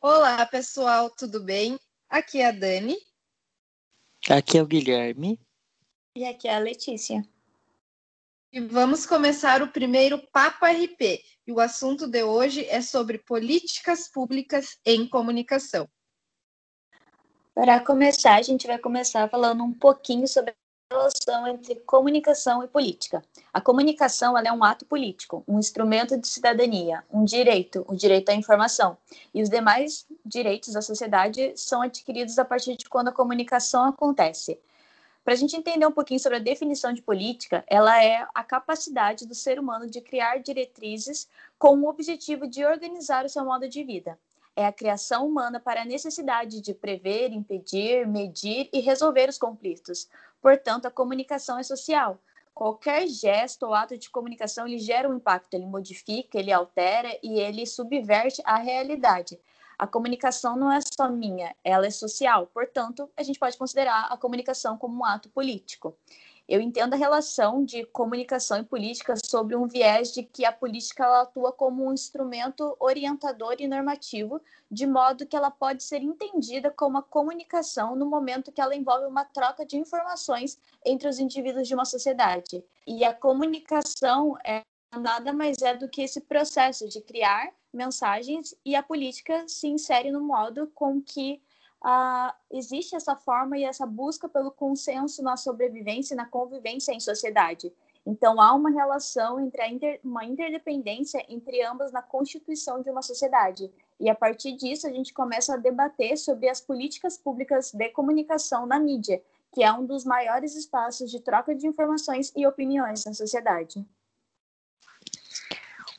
Olá, pessoal, tudo bem? Aqui é a Dani. Aqui é o Guilherme. E aqui é a Letícia. E vamos começar o primeiro Papo RP. E o assunto de hoje é sobre políticas públicas em comunicação. Para começar, a gente vai começar falando um pouquinho sobre relação entre comunicação e política. A comunicação é um ato político, um instrumento de cidadania, um direito, o direito à informação. E os demais direitos da sociedade são adquiridos a partir de quando a comunicação acontece. Para a gente entender um pouquinho sobre a definição de política, ela é a capacidade do ser humano de criar diretrizes com o objetivo de organizar o seu modo de vida é a criação humana para a necessidade de prever, impedir, medir e resolver os conflitos. Portanto, a comunicação é social. Qualquer gesto ou ato de comunicação ele gera um impacto, ele modifica, ele altera e ele subverte a realidade. A comunicação não é só minha, ela é social. Portanto, a gente pode considerar a comunicação como um ato político. Eu entendo a relação de comunicação e política sobre um viés de que a política atua como um instrumento orientador e normativo, de modo que ela pode ser entendida como a comunicação no momento que ela envolve uma troca de informações entre os indivíduos de uma sociedade. E a comunicação é nada mais é do que esse processo de criar mensagens e a política se insere no modo com que ah, existe essa forma e essa busca pelo consenso na sobrevivência e na convivência em sociedade. Então, há uma relação entre inter, uma interdependência entre ambas na constituição de uma sociedade. E a partir disso, a gente começa a debater sobre as políticas públicas de comunicação na mídia, que é um dos maiores espaços de troca de informações e opiniões na sociedade.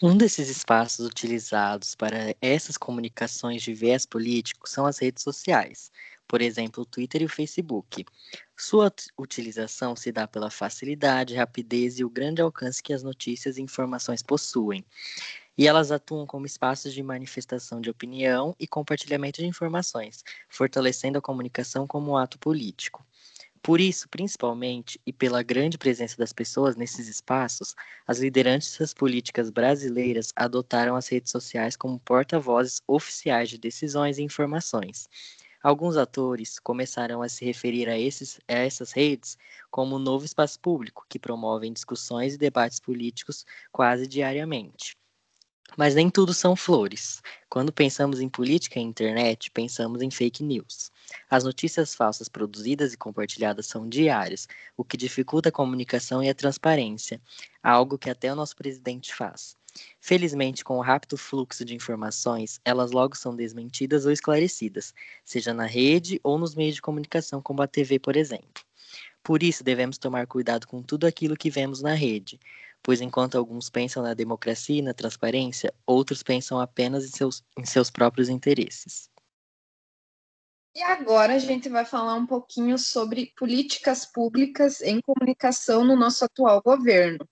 Um desses espaços utilizados para essas comunicações de viés político são as redes sociais, por exemplo, o Twitter e o Facebook. Sua utilização se dá pela facilidade, rapidez e o grande alcance que as notícias e informações possuem. E elas atuam como espaços de manifestação de opinião e compartilhamento de informações, fortalecendo a comunicação como um ato político. Por isso, principalmente, e pela grande presença das pessoas nesses espaços, as lideranças políticas brasileiras adotaram as redes sociais como porta-vozes oficiais de decisões e informações. Alguns atores começaram a se referir a, esses, a essas redes como um novo espaço público, que promovem discussões e debates políticos quase diariamente. Mas nem tudo são flores. Quando pensamos em política e internet, pensamos em fake news. As notícias falsas produzidas e compartilhadas são diárias, o que dificulta a comunicação e a transparência, algo que até o nosso presidente faz. Felizmente, com o rápido fluxo de informações, elas logo são desmentidas ou esclarecidas, seja na rede ou nos meios de comunicação, como a TV, por exemplo. Por isso, devemos tomar cuidado com tudo aquilo que vemos na rede, pois enquanto alguns pensam na democracia e na transparência, outros pensam apenas em seus, em seus próprios interesses. E agora a gente vai falar um pouquinho sobre políticas públicas em comunicação no nosso atual governo.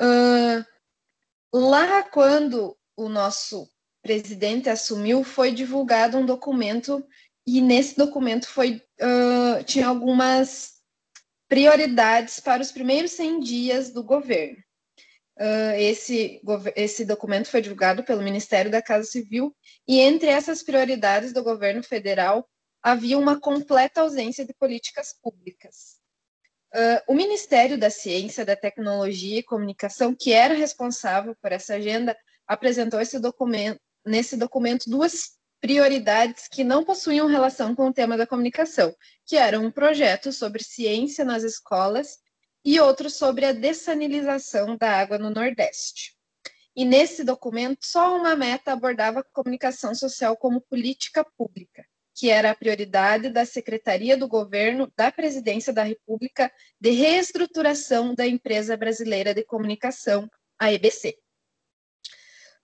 Uh, lá quando o nosso presidente assumiu, foi divulgado um documento e nesse documento foi uh, tinha algumas prioridades para os primeiros 100 dias do governo. Uh, esse, esse documento foi divulgado pelo Ministério da Casa Civil e entre essas prioridades do governo federal havia uma completa ausência de políticas públicas. Uh, o Ministério da Ciência, da Tecnologia e Comunicação, que era responsável por essa agenda, apresentou esse documento, nesse documento duas prioridades que não possuíam relação com o tema da comunicação, que eram um projeto sobre ciência nas escolas e outro sobre a dessanilização da água no Nordeste. E nesse documento, só uma meta abordava a comunicação social como política pública, que era a prioridade da Secretaria do Governo da Presidência da República de reestruturação da Empresa Brasileira de Comunicação, a EBC.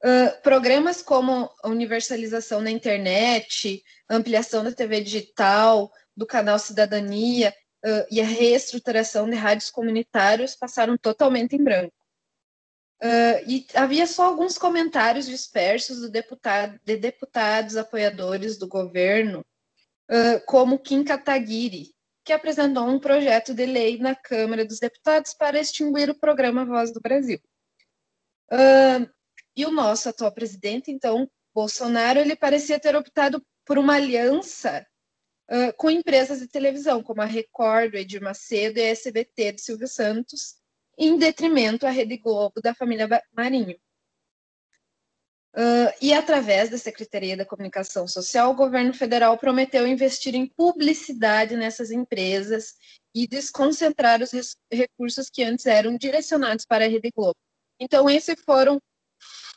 Uh, programas como a universalização na internet, ampliação da TV digital, do canal Cidadania uh, e a reestruturação de rádios comunitários passaram totalmente em branco. Uh, e havia só alguns comentários dispersos do deputado, de deputados apoiadores do governo, como Kim Kataguiri, que apresentou um projeto de lei na Câmara dos Deputados para extinguir o programa Voz do Brasil. Uh, e o nosso atual presidente, então, Bolsonaro ele parecia ter optado por uma aliança uh, com empresas de televisão, como a Record, o Edir Macedo e a SBT de Silvio Santos, em detrimento à Rede Globo da família Marinho. Uh, e através da Secretaria da Comunicação Social, o governo federal prometeu investir em publicidade nessas empresas e desconcentrar os recursos que antes eram direcionados para a Rede Globo. Então, esses foram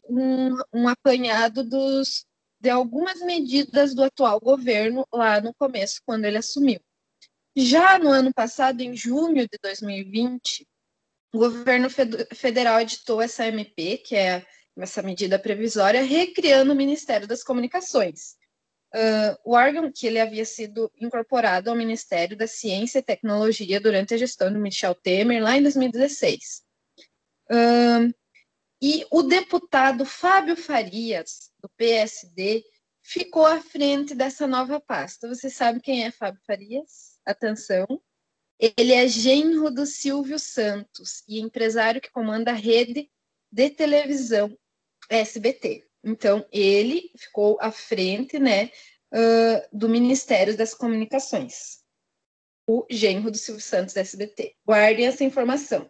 um, um apanhado dos, de algumas medidas do atual governo lá no começo, quando ele assumiu. Já no ano passado, em junho de 2020, o governo federal editou essa MP, que é essa medida previsória, recriando o Ministério das Comunicações. Uh, o órgão que ele havia sido incorporado ao Ministério da Ciência e Tecnologia durante a gestão do Michel Temer, lá em 2016. Uh, e o deputado Fábio Farias, do PSD, ficou à frente dessa nova pasta. Você sabe quem é Fábio Farias? Atenção. Ele é genro do Silvio Santos e empresário que comanda a rede de televisão SBT. Então, ele ficou à frente né, uh, do Ministério das Comunicações, o genro do Silvio Santos SBT. Guardem essa informação.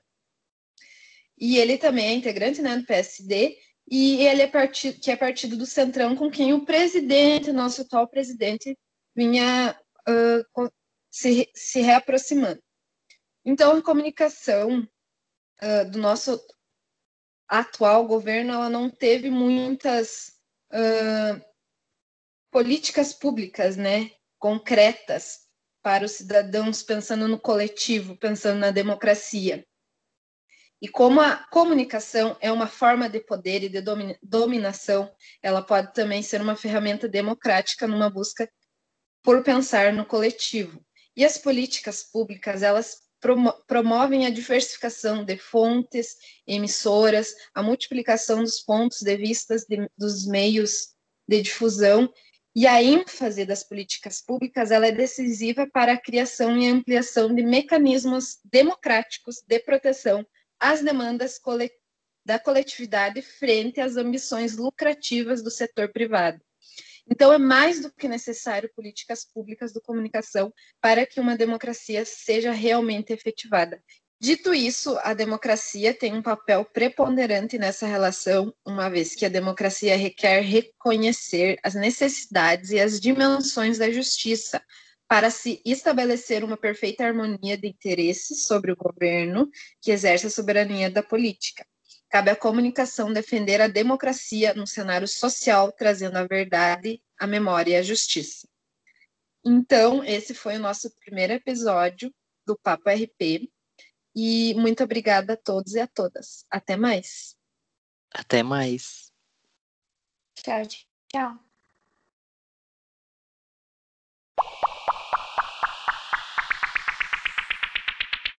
E ele também é integrante né, do PSD, e ele é partido, que é partido do Centrão, com quem o presidente, nosso atual presidente, vinha uh, se, se reaproximando. Então, a comunicação uh, do nosso atual governo ela não teve muitas uh, políticas públicas, né, concretas para os cidadãos pensando no coletivo, pensando na democracia. E como a comunicação é uma forma de poder e de dominação, ela pode também ser uma ferramenta democrática numa busca por pensar no coletivo. E as políticas públicas, elas promovem a diversificação de fontes, emissoras, a multiplicação dos pontos de vista dos meios de difusão e a ênfase das políticas públicas ela é decisiva para a criação e ampliação de mecanismos democráticos de proteção às demandas da coletividade frente às ambições lucrativas do setor privado. Então, é mais do que necessário políticas públicas de comunicação para que uma democracia seja realmente efetivada. Dito isso, a democracia tem um papel preponderante nessa relação, uma vez que a democracia requer reconhecer as necessidades e as dimensões da justiça para se estabelecer uma perfeita harmonia de interesses sobre o governo que exerce a soberania da política. Cabe à comunicação defender a democracia no cenário social, trazendo a verdade, a memória e a justiça. Então, esse foi o nosso primeiro episódio do Papo RP. E muito obrigada a todos e a todas. Até mais. Até mais. Tchau, tchau.